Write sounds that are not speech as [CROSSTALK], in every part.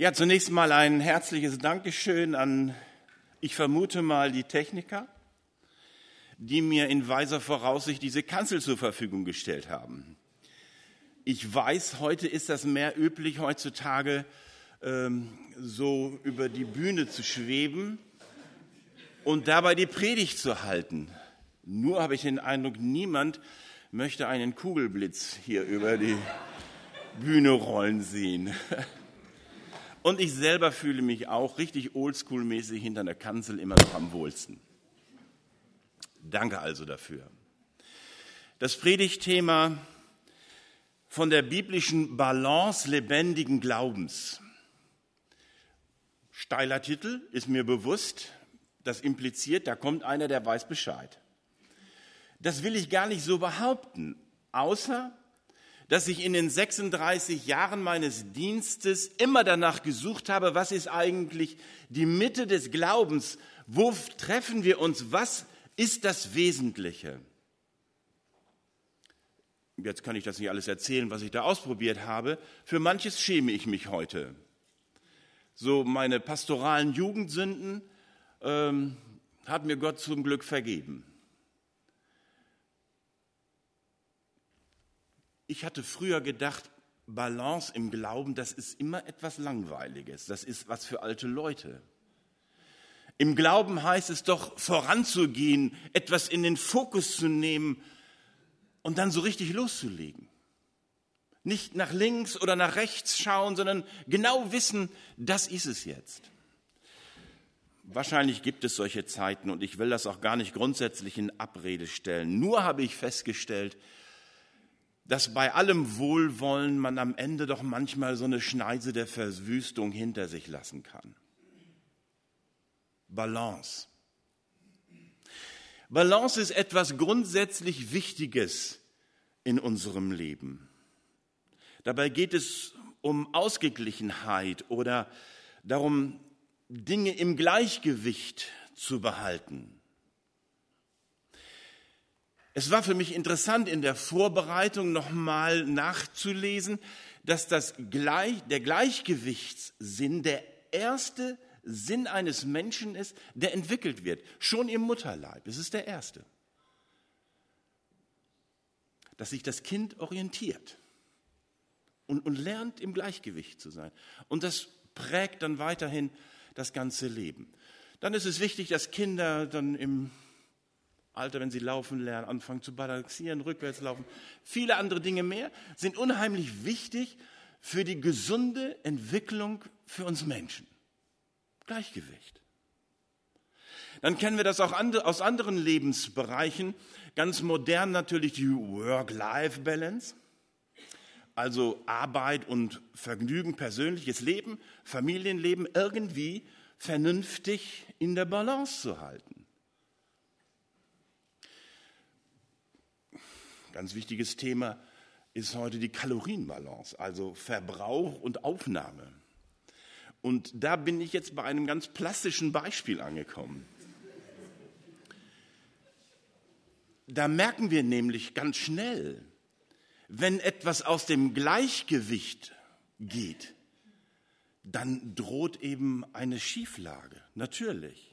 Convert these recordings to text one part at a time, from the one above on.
Ja, zunächst mal ein herzliches Dankeschön an, ich vermute mal, die Techniker, die mir in weiser Voraussicht diese Kanzel zur Verfügung gestellt haben. Ich weiß, heute ist das mehr üblich, heutzutage ähm, so über die Bühne zu schweben und dabei die Predigt zu halten. Nur habe ich den Eindruck, niemand möchte einen Kugelblitz hier über die Bühne rollen sehen. [LAUGHS] Und ich selber fühle mich auch richtig oldschool-mäßig hinter der Kanzel immer noch am wohlsten. Danke also dafür. Das Predigtthema von der biblischen Balance lebendigen Glaubens. Steiler Titel ist mir bewusst. Das impliziert, da kommt einer, der weiß Bescheid. Das will ich gar nicht so behaupten, außer dass ich in den 36 Jahren meines Dienstes immer danach gesucht habe, was ist eigentlich die Mitte des Glaubens? Wo treffen wir uns? Was ist das Wesentliche? Jetzt kann ich das nicht alles erzählen, was ich da ausprobiert habe. Für manches schäme ich mich heute. So meine pastoralen Jugendsünden ähm, hat mir Gott zum Glück vergeben. Ich hatte früher gedacht, Balance im Glauben, das ist immer etwas Langweiliges, das ist was für alte Leute. Im Glauben heißt es doch voranzugehen, etwas in den Fokus zu nehmen und dann so richtig loszulegen. Nicht nach links oder nach rechts schauen, sondern genau wissen, das ist es jetzt. Wahrscheinlich gibt es solche Zeiten und ich will das auch gar nicht grundsätzlich in Abrede stellen. Nur habe ich festgestellt, dass bei allem Wohlwollen man am Ende doch manchmal so eine Schneise der Verwüstung hinter sich lassen kann. Balance. Balance ist etwas grundsätzlich Wichtiges in unserem Leben. Dabei geht es um Ausgeglichenheit oder darum, Dinge im Gleichgewicht zu behalten. Es war für mich interessant, in der Vorbereitung nochmal nachzulesen, dass das Gleich, der Gleichgewichtssinn der erste Sinn eines Menschen ist, der entwickelt wird, schon im Mutterleib. Es ist der erste. Dass sich das Kind orientiert und, und lernt, im Gleichgewicht zu sein. Und das prägt dann weiterhin das ganze Leben. Dann ist es wichtig, dass Kinder dann im Alter, wenn sie laufen lernen, anfangen zu balancieren, rückwärts laufen. Viele andere Dinge mehr sind unheimlich wichtig für die gesunde Entwicklung für uns Menschen. Gleichgewicht. Dann kennen wir das auch aus anderen Lebensbereichen. Ganz modern natürlich die Work-Life-Balance. Also Arbeit und Vergnügen, persönliches Leben, Familienleben irgendwie vernünftig in der Balance zu halten. Ganz wichtiges Thema ist heute die Kalorienbalance, also Verbrauch und Aufnahme. Und da bin ich jetzt bei einem ganz plastischen Beispiel angekommen. Da merken wir nämlich ganz schnell, wenn etwas aus dem Gleichgewicht geht, dann droht eben eine Schieflage, natürlich.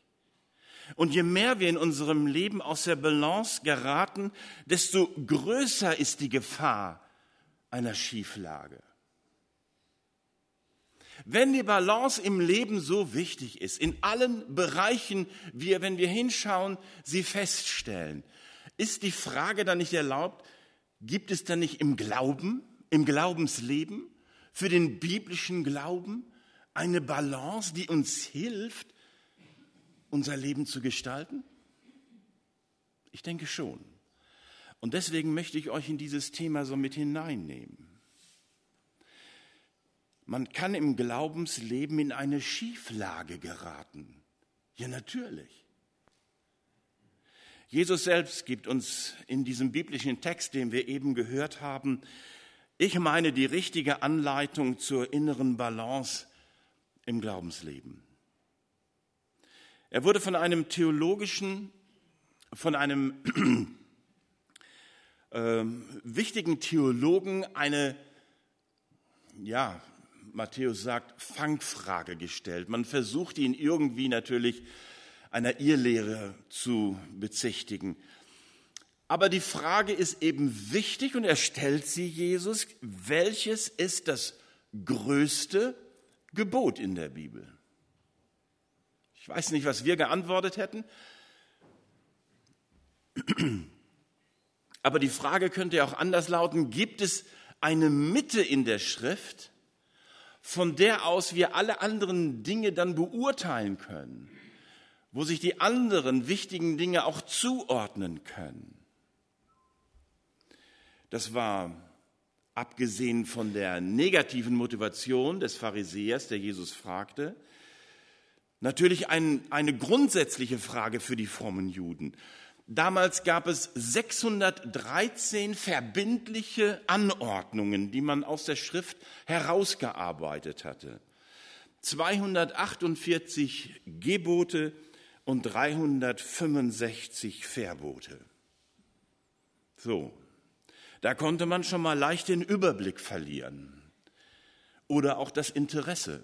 Und je mehr wir in unserem Leben aus der Balance geraten, desto größer ist die Gefahr einer Schieflage. Wenn die Balance im Leben so wichtig ist, in allen Bereichen, wir, wenn wir hinschauen, sie feststellen, ist die Frage dann nicht erlaubt, gibt es dann nicht im Glauben, im Glaubensleben, für den biblischen Glauben eine Balance, die uns hilft, unser Leben zu gestalten? Ich denke schon. Und deswegen möchte ich euch in dieses Thema so mit hineinnehmen. Man kann im Glaubensleben in eine Schieflage geraten. Ja, natürlich. Jesus selbst gibt uns in diesem biblischen Text, den wir eben gehört haben, ich meine die richtige Anleitung zur inneren Balance im Glaubensleben. Er wurde von einem theologischen, von einem [CLEARS THROAT] äh, wichtigen Theologen eine, ja, Matthäus sagt, Fangfrage gestellt. Man versucht ihn irgendwie natürlich einer Irrlehre zu bezichtigen. Aber die Frage ist eben wichtig und er stellt sie Jesus, welches ist das größte Gebot in der Bibel? Ich weiß nicht, was wir geantwortet hätten. Aber die Frage könnte ja auch anders lauten, gibt es eine Mitte in der Schrift, von der aus wir alle anderen Dinge dann beurteilen können, wo sich die anderen wichtigen Dinge auch zuordnen können? Das war, abgesehen von der negativen Motivation des Pharisäers, der Jesus fragte, natürlich ein, eine grundsätzliche Frage für die frommen Juden. Damals gab es 613 verbindliche Anordnungen, die man aus der Schrift herausgearbeitet hatte. 248 Gebote und 365 Verbote. So, da konnte man schon mal leicht den Überblick verlieren oder auch das Interesse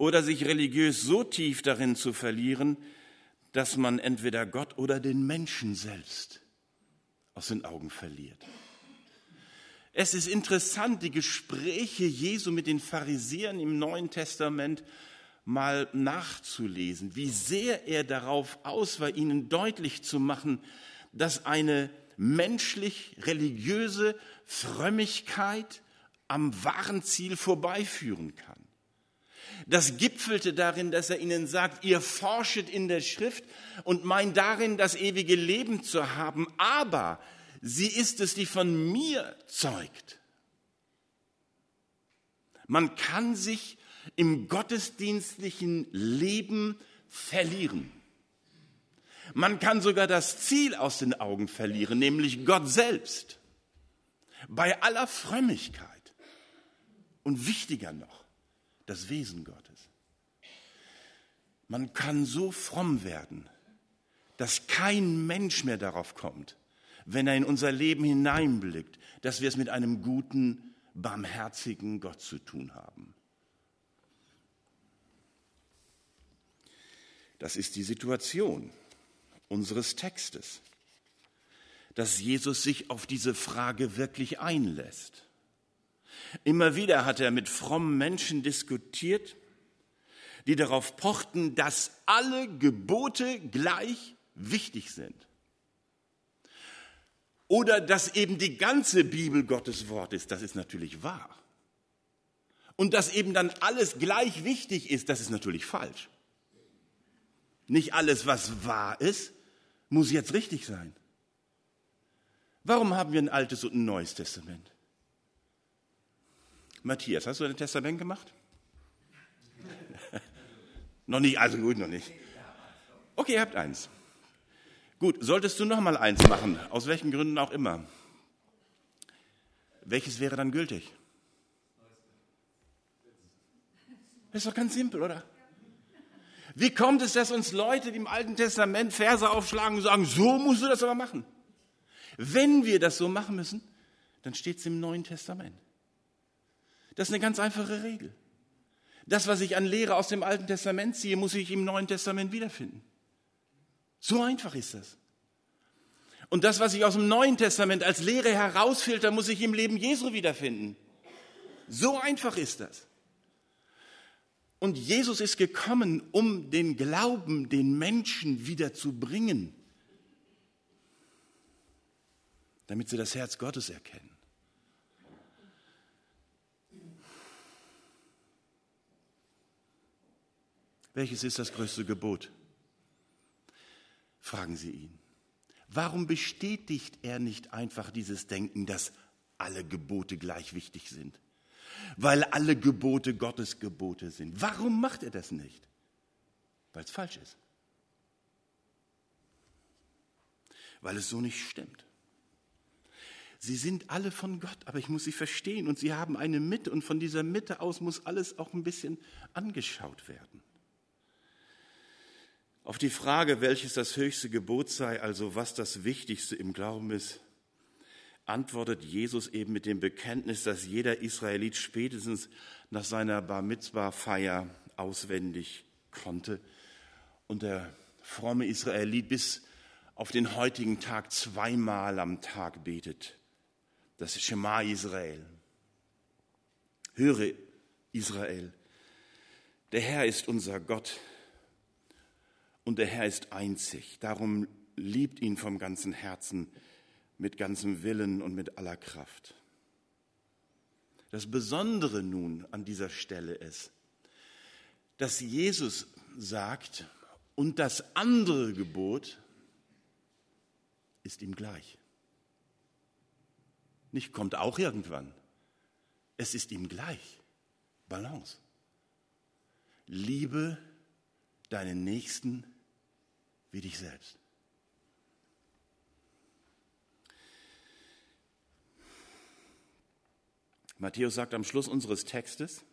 oder sich religiös so tief darin zu verlieren, dass man entweder Gott oder den Menschen selbst aus den Augen verliert. Es ist interessant, die Gespräche Jesu mit den Pharisäern im Neuen Testament mal nachzulesen, wie sehr er darauf aus war, ihnen deutlich zu machen, dass eine menschlich-religiöse Frömmigkeit am wahren Ziel vorbeiführen kann. Das gipfelte darin, dass er ihnen sagt, ihr forschet in der Schrift und meint darin, das ewige Leben zu haben, aber sie ist es, die von mir zeugt. Man kann sich im gottesdienstlichen Leben verlieren. Man kann sogar das Ziel aus den Augen verlieren, nämlich Gott selbst. Bei aller Frömmigkeit. Und wichtiger noch, das Wesen Gottes. Man kann so fromm werden, dass kein Mensch mehr darauf kommt, wenn er in unser Leben hineinblickt, dass wir es mit einem guten, barmherzigen Gott zu tun haben. Das ist die Situation unseres Textes, dass Jesus sich auf diese Frage wirklich einlässt. Immer wieder hat er mit frommen Menschen diskutiert, die darauf pochten, dass alle Gebote gleich wichtig sind. Oder dass eben die ganze Bibel Gottes Wort ist, das ist natürlich wahr. Und dass eben dann alles gleich wichtig ist, das ist natürlich falsch. Nicht alles, was wahr ist, muss jetzt richtig sein. Warum haben wir ein altes und ein neues Testament? Matthias, hast du ein Testament gemacht? [LAUGHS] noch nicht, also gut, noch nicht. Okay, ihr habt eins. Gut, solltest du noch mal eins machen, aus welchen Gründen auch immer. Welches wäre dann gültig? Das ist doch ganz simpel, oder? Wie kommt es, dass uns Leute, im Alten Testament Verse aufschlagen und sagen, so musst du das aber machen? Wenn wir das so machen müssen, dann steht es im Neuen Testament. Das ist eine ganz einfache Regel. Das, was ich an Lehre aus dem Alten Testament ziehe, muss ich im Neuen Testament wiederfinden. So einfach ist das. Und das, was ich aus dem Neuen Testament als Lehre herausfilter, muss ich im Leben Jesu wiederfinden. So einfach ist das. Und Jesus ist gekommen, um den Glauben den Menschen wieder zu bringen, damit sie das Herz Gottes erkennen. Welches ist das größte Gebot? Fragen Sie ihn. Warum bestätigt er nicht einfach dieses Denken, dass alle Gebote gleich wichtig sind? weil alle Gebote Gottes Gebote sind. Warum macht er das nicht? Weil es falsch ist. Weil es so nicht stimmt. Sie sind alle von Gott, aber ich muss sie verstehen und sie haben eine Mitte und von dieser Mitte aus muss alles auch ein bisschen angeschaut werden. Auf die Frage, welches das höchste Gebot sei, also was das Wichtigste im Glauben ist, antwortet Jesus eben mit dem Bekenntnis, dass jeder Israelit spätestens nach seiner Bar Mitzvah-Feier auswendig konnte und der fromme Israelit bis auf den heutigen Tag zweimal am Tag betet. Das Shema Israel. Höre Israel. Der Herr ist unser Gott und der Herr ist einzig. Darum liebt ihn vom ganzen Herzen, mit ganzem Willen und mit aller Kraft. Das Besondere nun an dieser Stelle ist, dass Jesus sagt, und das andere Gebot ist ihm gleich. Nicht kommt auch irgendwann. Es ist ihm gleich. Balance. Liebe deinen Nächsten wie dich selbst. Matthäus sagt am Schluss unseres Textes,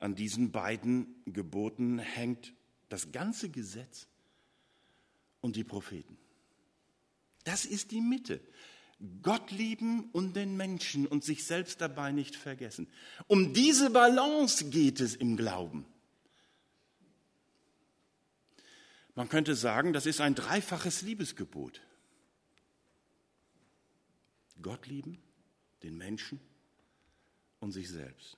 an diesen beiden Geboten hängt das ganze Gesetz und die Propheten. Das ist die Mitte. Gott lieben und den Menschen und sich selbst dabei nicht vergessen. Um diese Balance geht es im Glauben. Man könnte sagen, das ist ein dreifaches Liebesgebot. Gott lieben, den Menschen und sich selbst.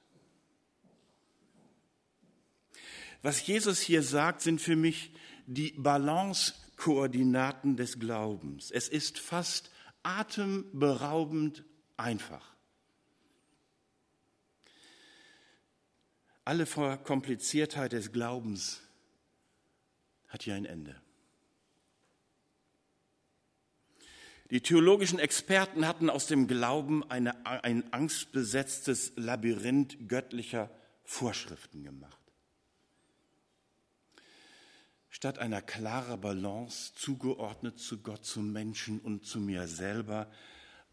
Was Jesus hier sagt, sind für mich die Balancekoordinaten des Glaubens. Es ist fast atemberaubend einfach. Alle Verkompliziertheit des Glaubens hat hier ein Ende. Die theologischen Experten hatten aus dem Glauben eine, ein angstbesetztes Labyrinth göttlicher Vorschriften gemacht. Statt einer klaren Balance zugeordnet zu Gott, zum Menschen und zu mir selber,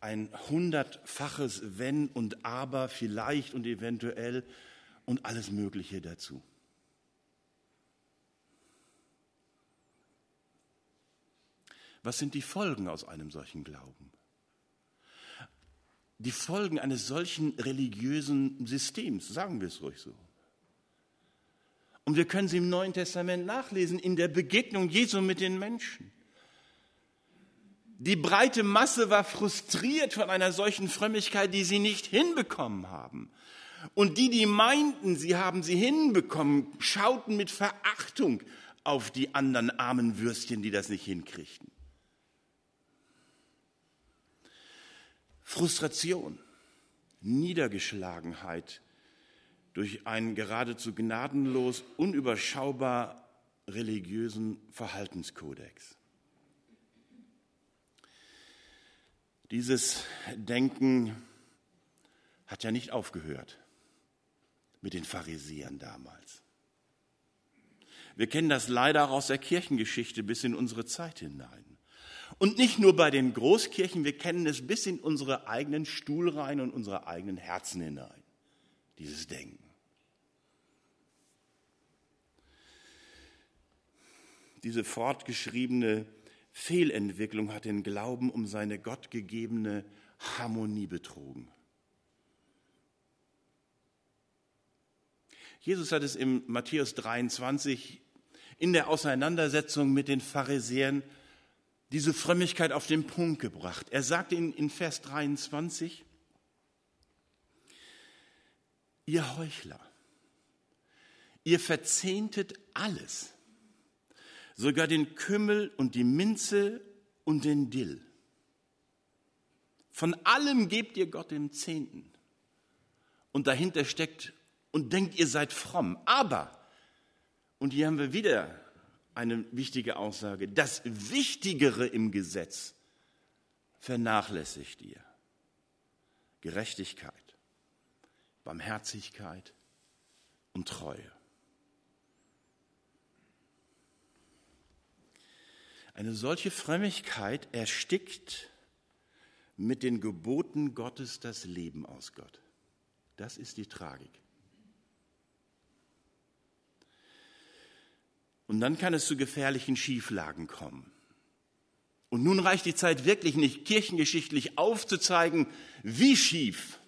ein hundertfaches Wenn und Aber, vielleicht und eventuell und alles Mögliche dazu. Was sind die Folgen aus einem solchen Glauben? Die Folgen eines solchen religiösen Systems, sagen wir es ruhig so. Und wir können sie im Neuen Testament nachlesen, in der Begegnung Jesu mit den Menschen. Die breite Masse war frustriert von einer solchen Frömmigkeit, die sie nicht hinbekommen haben. Und die, die meinten, sie haben sie hinbekommen, schauten mit Verachtung auf die anderen armen Würstchen, die das nicht hinkriegten. Frustration, Niedergeschlagenheit, durch einen geradezu gnadenlos, unüberschaubar religiösen Verhaltenskodex. Dieses Denken hat ja nicht aufgehört mit den Pharisäern damals. Wir kennen das leider auch aus der Kirchengeschichte bis in unsere Zeit hinein. Und nicht nur bei den Großkirchen, wir kennen es bis in unsere eigenen Stuhlreihen und unsere eigenen Herzen hinein, dieses Denken. Diese fortgeschriebene Fehlentwicklung hat den Glauben um seine gottgegebene Harmonie betrogen. Jesus hat es im Matthäus 23 in der Auseinandersetzung mit den Pharisäern diese Frömmigkeit auf den Punkt gebracht. Er sagte in, in Vers 23, ihr Heuchler, ihr verzehntet alles sogar den Kümmel und die Minze und den Dill. Von allem gebt ihr Gott den Zehnten. Und dahinter steckt und denkt, ihr seid fromm. Aber, und hier haben wir wieder eine wichtige Aussage, das Wichtigere im Gesetz vernachlässigt ihr. Gerechtigkeit, Barmherzigkeit und Treue. Eine solche Frömmigkeit erstickt mit den Geboten Gottes das Leben aus Gott. Das ist die Tragik. Und dann kann es zu gefährlichen Schieflagen kommen. Und nun reicht die Zeit wirklich nicht, kirchengeschichtlich aufzuzeigen, wie schief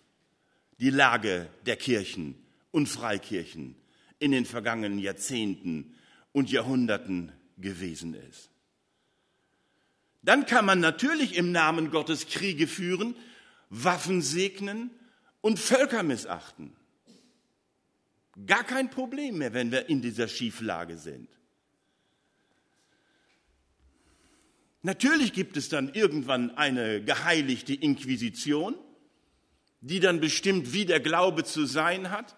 die Lage der Kirchen und Freikirchen in den vergangenen Jahrzehnten und Jahrhunderten gewesen ist. Dann kann man natürlich im Namen Gottes Kriege führen, Waffen segnen und Völker missachten. Gar kein Problem mehr, wenn wir in dieser Schieflage sind. Natürlich gibt es dann irgendwann eine geheiligte Inquisition, die dann bestimmt, wie der Glaube zu sein hat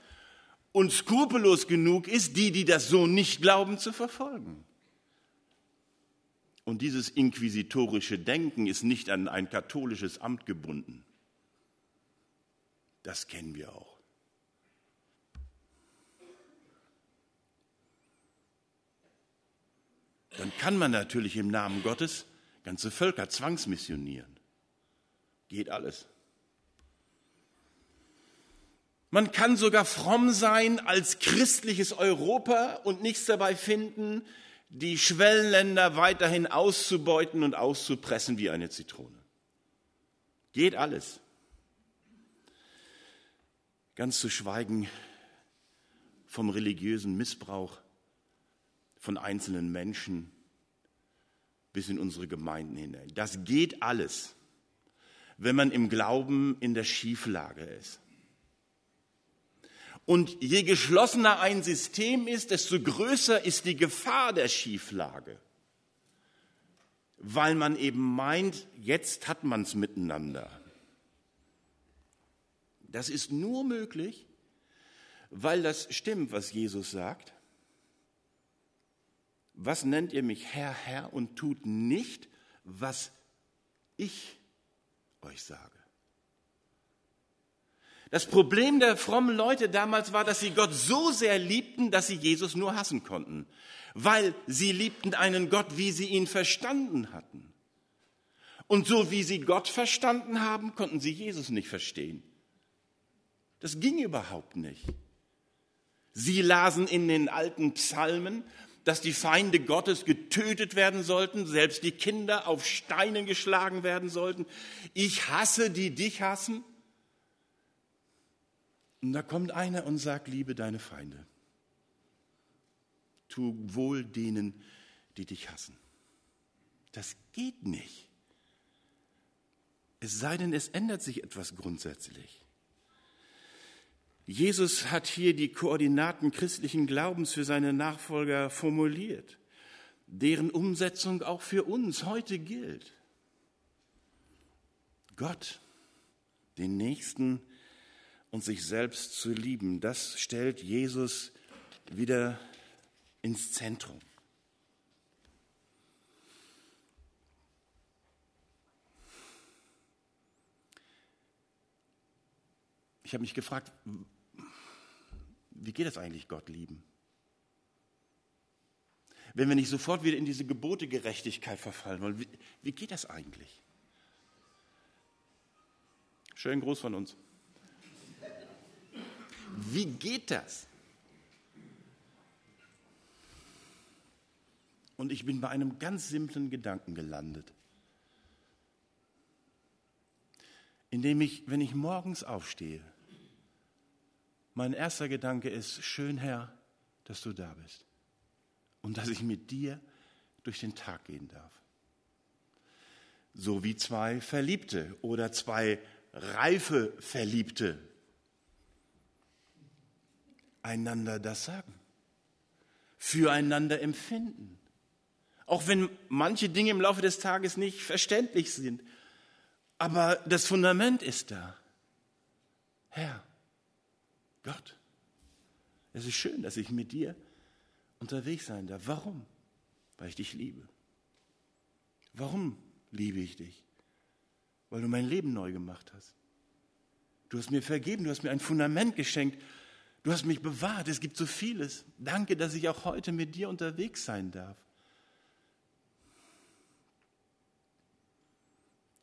und skrupellos genug ist, die, die das so nicht glauben, zu verfolgen. Und dieses inquisitorische Denken ist nicht an ein katholisches Amt gebunden. Das kennen wir auch. Dann kann man natürlich im Namen Gottes ganze Völker zwangsmissionieren. Geht alles. Man kann sogar fromm sein als christliches Europa und nichts dabei finden, die Schwellenländer weiterhin auszubeuten und auszupressen wie eine Zitrone. Geht alles. Ganz zu schweigen vom religiösen Missbrauch von einzelnen Menschen bis in unsere Gemeinden hinein. Das geht alles, wenn man im Glauben in der Schieflage ist. Und je geschlossener ein System ist, desto größer ist die Gefahr der Schieflage, weil man eben meint, jetzt hat man es miteinander. Das ist nur möglich, weil das stimmt, was Jesus sagt was nennt ihr mich Herr, Herr und tut nicht, was ich euch sage? Das Problem der frommen Leute damals war, dass sie Gott so sehr liebten, dass sie Jesus nur hassen konnten, weil sie liebten einen Gott, wie sie ihn verstanden hatten. Und so wie sie Gott verstanden haben, konnten sie Jesus nicht verstehen. Das ging überhaupt nicht. Sie lasen in den alten Psalmen dass die Feinde Gottes getötet werden sollten, selbst die Kinder auf Steinen geschlagen werden sollten. Ich hasse, die dich hassen. Und da kommt einer und sagt, liebe deine Feinde. Tu wohl denen, die dich hassen. Das geht nicht. Es sei denn, es ändert sich etwas grundsätzlich. Jesus hat hier die Koordinaten christlichen Glaubens für seine Nachfolger formuliert, deren Umsetzung auch für uns heute gilt. Gott, den Nächsten und sich selbst zu lieben, das stellt Jesus wieder ins Zentrum. Ich habe mich gefragt, wie geht es eigentlich, Gott lieben? Wenn wir nicht sofort wieder in diese Gebotegerechtigkeit verfallen wollen, wie, wie geht das eigentlich? Schönen Gruß von uns. Wie geht das? Und ich bin bei einem ganz simplen Gedanken gelandet, indem ich, wenn ich morgens aufstehe, mein erster Gedanke ist, schön Herr, dass du da bist und dass ich mit dir durch den Tag gehen darf. So wie zwei Verliebte oder zwei reife Verliebte einander das sagen, füreinander empfinden. Auch wenn manche Dinge im Laufe des Tages nicht verständlich sind, aber das Fundament ist da. Herr, Gott, es ist schön, dass ich mit dir unterwegs sein darf. Warum? Weil ich dich liebe. Warum liebe ich dich? Weil du mein Leben neu gemacht hast. Du hast mir vergeben, du hast mir ein Fundament geschenkt, du hast mich bewahrt. Es gibt so vieles. Danke, dass ich auch heute mit dir unterwegs sein darf.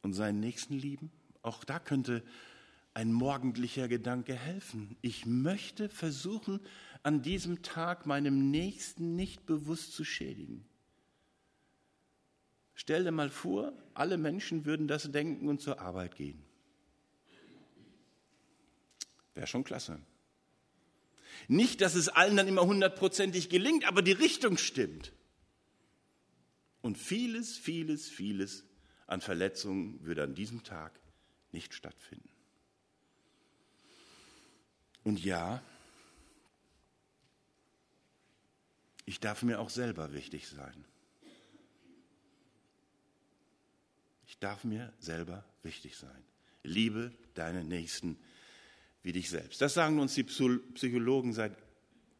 Und seinen Nächsten lieben, auch da könnte ein morgendlicher Gedanke helfen. Ich möchte versuchen, an diesem Tag meinem Nächsten nicht bewusst zu schädigen. Stell dir mal vor, alle Menschen würden das denken und zur Arbeit gehen. Wäre schon klasse. Nicht, dass es allen dann immer hundertprozentig gelingt, aber die Richtung stimmt. Und vieles, vieles, vieles an Verletzungen würde an diesem Tag nicht stattfinden. Und ja, ich darf mir auch selber wichtig sein. Ich darf mir selber wichtig sein. Liebe deine Nächsten wie dich selbst. Das sagen uns die Psychologen seit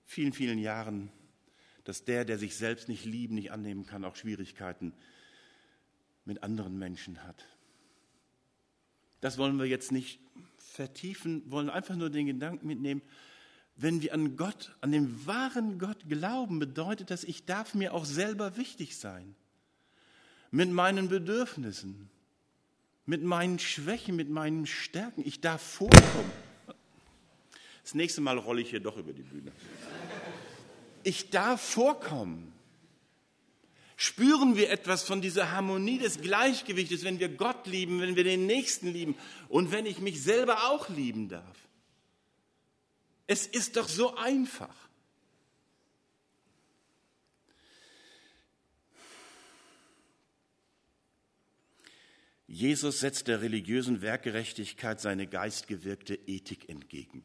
vielen, vielen Jahren, dass der, der sich selbst nicht lieben, nicht annehmen kann, auch Schwierigkeiten mit anderen Menschen hat. Das wollen wir jetzt nicht vertiefen, wollen einfach nur den Gedanken mitnehmen, wenn wir an Gott, an den wahren Gott glauben, bedeutet das, ich darf mir auch selber wichtig sein. Mit meinen Bedürfnissen, mit meinen Schwächen, mit meinen Stärken. Ich darf vorkommen. Das nächste Mal rolle ich hier doch über die Bühne. Ich darf vorkommen. Spüren wir etwas von dieser Harmonie des Gleichgewichtes, wenn wir Gott lieben, wenn wir den Nächsten lieben und wenn ich mich selber auch lieben darf? Es ist doch so einfach. Jesus setzt der religiösen Werkgerechtigkeit seine geistgewirkte Ethik entgegen.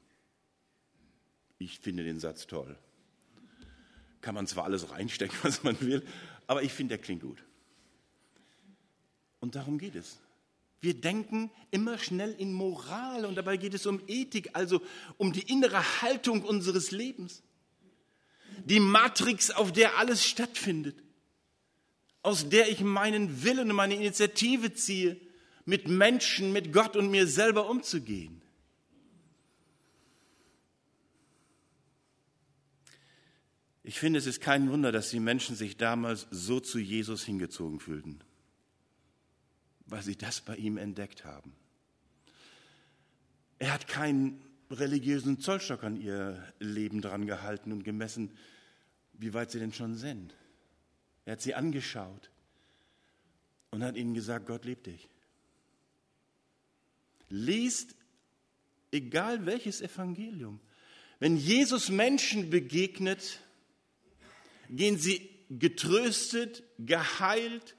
Ich finde den Satz toll. Kann man zwar alles reinstecken, [LAUGHS] was man will, aber ich finde, der klingt gut. Und darum geht es. Wir denken immer schnell in Moral und dabei geht es um Ethik, also um die innere Haltung unseres Lebens. Die Matrix, auf der alles stattfindet, aus der ich meinen Willen und meine Initiative ziehe, mit Menschen, mit Gott und mir selber umzugehen. Ich finde, es ist kein Wunder, dass die Menschen sich damals so zu Jesus hingezogen fühlten, weil sie das bei ihm entdeckt haben. Er hat keinen religiösen Zollstock an ihr Leben dran gehalten und gemessen, wie weit sie denn schon sind. Er hat sie angeschaut und hat ihnen gesagt, Gott liebt dich. Liest, egal welches Evangelium, wenn Jesus Menschen begegnet, gehen sie getröstet, geheilt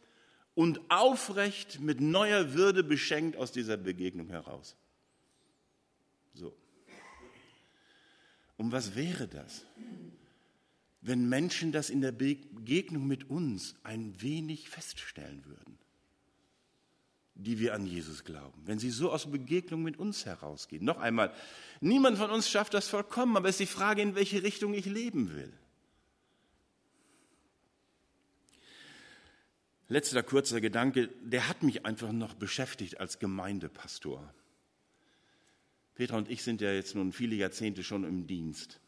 und aufrecht mit neuer Würde beschenkt aus dieser Begegnung heraus. So. Und was wäre das, wenn Menschen das in der Begegnung mit uns ein wenig feststellen würden, die wir an Jesus glauben, wenn sie so aus Begegnung mit uns herausgehen? Noch einmal, niemand von uns schafft das vollkommen, aber es ist die Frage, in welche Richtung ich leben will. Letzter kurzer Gedanke, der hat mich einfach noch beschäftigt als Gemeindepastor. Petra und ich sind ja jetzt nun viele Jahrzehnte schon im Dienst.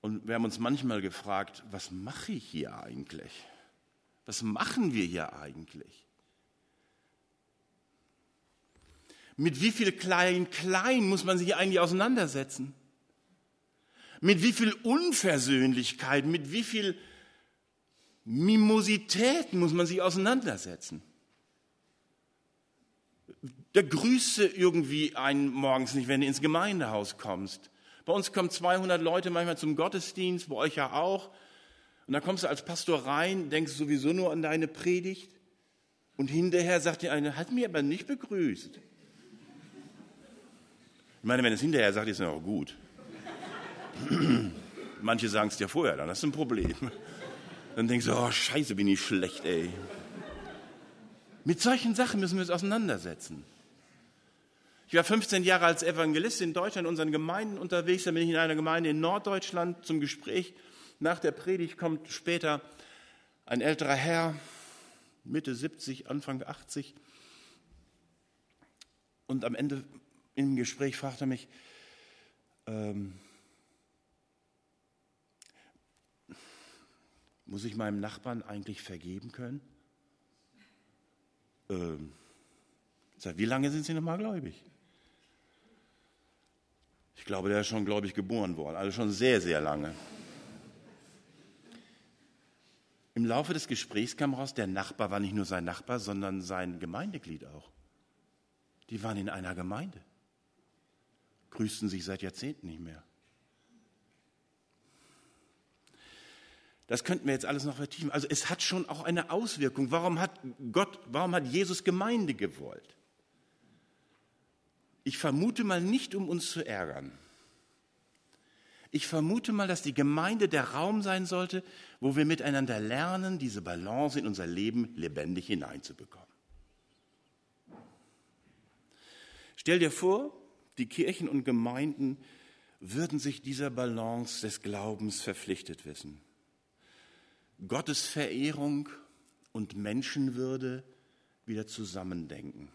Und wir haben uns manchmal gefragt, was mache ich hier eigentlich? Was machen wir hier eigentlich? Mit wie viel klein klein muss man sich eigentlich auseinandersetzen? Mit wie viel Unversöhnlichkeit, mit wie viel Mimosität muss man sich auseinandersetzen. Da grüße irgendwie einen morgens nicht, wenn du ins Gemeindehaus kommst. Bei uns kommen 200 Leute manchmal zum Gottesdienst, bei euch ja auch. Und da kommst du als Pastor rein, denkst sowieso nur an deine Predigt. Und hinterher sagt dir einer, hat mich aber nicht begrüßt. Ich meine, wenn es hinterher sagt, ist es auch gut. [CLEARS THROAT] Manche sagen es dir vorher, dann hast du ein Problem. Dann denkst du, oh scheiße, bin ich schlecht, ey. Mit solchen Sachen müssen wir uns auseinandersetzen. Ich war 15 Jahre als Evangelist in Deutschland in unseren Gemeinden unterwegs. Da bin ich in einer Gemeinde in Norddeutschland zum Gespräch. Nach der Predigt kommt später ein älterer Herr, Mitte 70, Anfang 80. Und am Ende im Gespräch fragt er mich, ähm, Muss ich meinem Nachbarn eigentlich vergeben können? Ähm, sag, wie lange sind Sie noch mal gläubig? Ich glaube, der ist schon gläubig geboren worden, also schon sehr, sehr lange. Im Laufe des Gesprächs kam raus, der Nachbar war nicht nur sein Nachbar, sondern sein Gemeindeglied auch. Die waren in einer Gemeinde, grüßten sich seit Jahrzehnten nicht mehr. Das könnten wir jetzt alles noch vertiefen. Also es hat schon auch eine Auswirkung. Warum hat Gott, warum hat Jesus Gemeinde gewollt? Ich vermute mal nicht, um uns zu ärgern. Ich vermute mal, dass die Gemeinde der Raum sein sollte, wo wir miteinander lernen, diese Balance in unser Leben lebendig hineinzubekommen. Stell dir vor, die Kirchen und Gemeinden würden sich dieser Balance des Glaubens verpflichtet wissen. Gottes Verehrung und Menschenwürde wieder zusammendenken.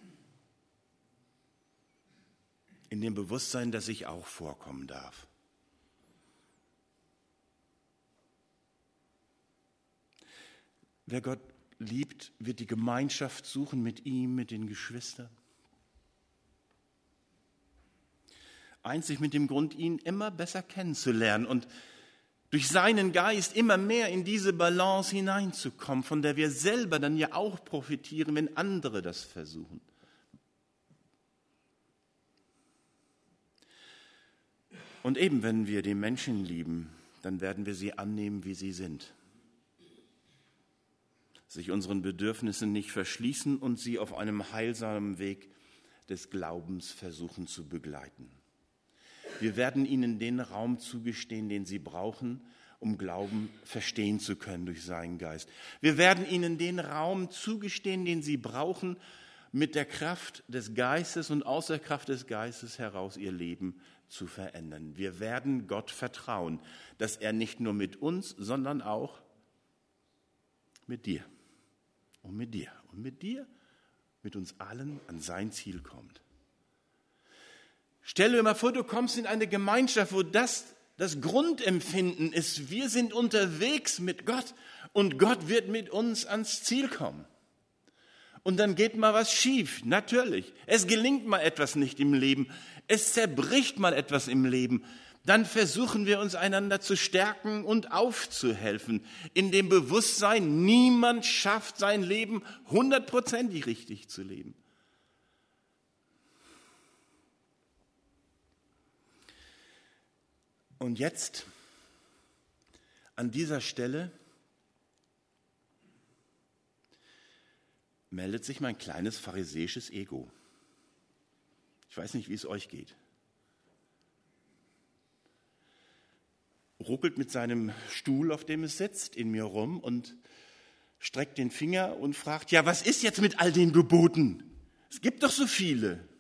In dem Bewusstsein, dass ich auch vorkommen darf. Wer Gott liebt, wird die Gemeinschaft suchen mit ihm, mit den Geschwistern. Einzig mit dem Grund, ihn immer besser kennenzulernen und durch seinen Geist immer mehr in diese Balance hineinzukommen, von der wir selber dann ja auch profitieren, wenn andere das versuchen. Und eben wenn wir die Menschen lieben, dann werden wir sie annehmen, wie sie sind. Sich unseren Bedürfnissen nicht verschließen und sie auf einem heilsamen Weg des Glaubens versuchen zu begleiten. Wir werden ihnen den Raum zugestehen, den sie brauchen, um Glauben verstehen zu können durch seinen Geist. Wir werden ihnen den Raum zugestehen, den sie brauchen, mit der Kraft des Geistes und aus der Kraft des Geistes heraus ihr Leben zu verändern. Wir werden Gott vertrauen, dass er nicht nur mit uns, sondern auch mit dir und mit dir und mit dir, mit uns allen an sein Ziel kommt. Stell dir mal vor, du kommst in eine Gemeinschaft, wo das das Grundempfinden ist, wir sind unterwegs mit Gott und Gott wird mit uns ans Ziel kommen. Und dann geht mal was schief, natürlich. Es gelingt mal etwas nicht im Leben. Es zerbricht mal etwas im Leben. Dann versuchen wir uns einander zu stärken und aufzuhelfen. In dem Bewusstsein, niemand schafft sein Leben hundertprozentig richtig zu leben. Und jetzt an dieser Stelle meldet sich mein kleines pharisäisches Ego. Ich weiß nicht, wie es euch geht. Ruckelt mit seinem Stuhl, auf dem es sitzt, in mir rum und streckt den Finger und fragt, ja, was ist jetzt mit all den Geboten? Es gibt doch so viele.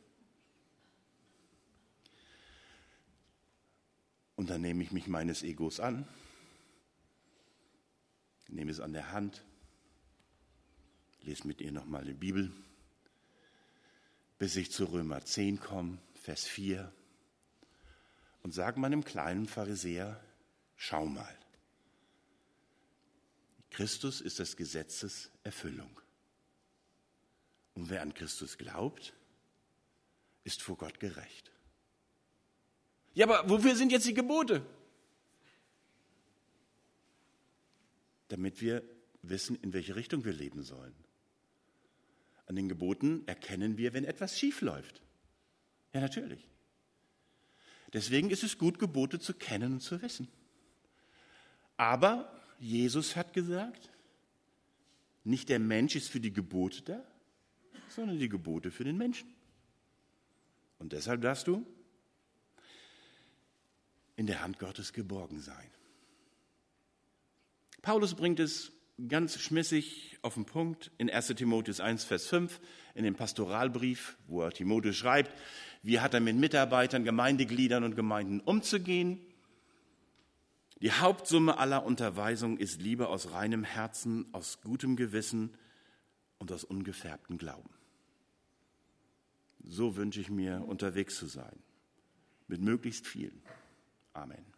Und dann nehme ich mich meines Egos an, nehme es an der Hand, lese mit ihr nochmal die Bibel, bis ich zu Römer 10 komme, Vers 4, und sage meinem kleinen Pharisäer, schau mal, Christus ist des Gesetzes Erfüllung. Und wer an Christus glaubt, ist vor Gott gerecht. Ja, aber wofür sind jetzt die Gebote? Damit wir wissen, in welche Richtung wir leben sollen. An den Geboten erkennen wir, wenn etwas schief läuft. Ja, natürlich. Deswegen ist es gut, Gebote zu kennen und zu wissen. Aber Jesus hat gesagt, nicht der Mensch ist für die Gebote da, sondern die Gebote für den Menschen. Und deshalb darfst du in der Hand Gottes geborgen sein. Paulus bringt es ganz schmissig auf den Punkt in 1 Timotheus 1, Vers 5, in dem Pastoralbrief, wo er Timotheus schreibt, wie hat er mit Mitarbeitern, Gemeindegliedern und Gemeinden umzugehen. Die Hauptsumme aller Unterweisung ist Liebe aus reinem Herzen, aus gutem Gewissen und aus ungefärbtem Glauben. So wünsche ich mir, unterwegs zu sein, mit möglichst vielen. Amen.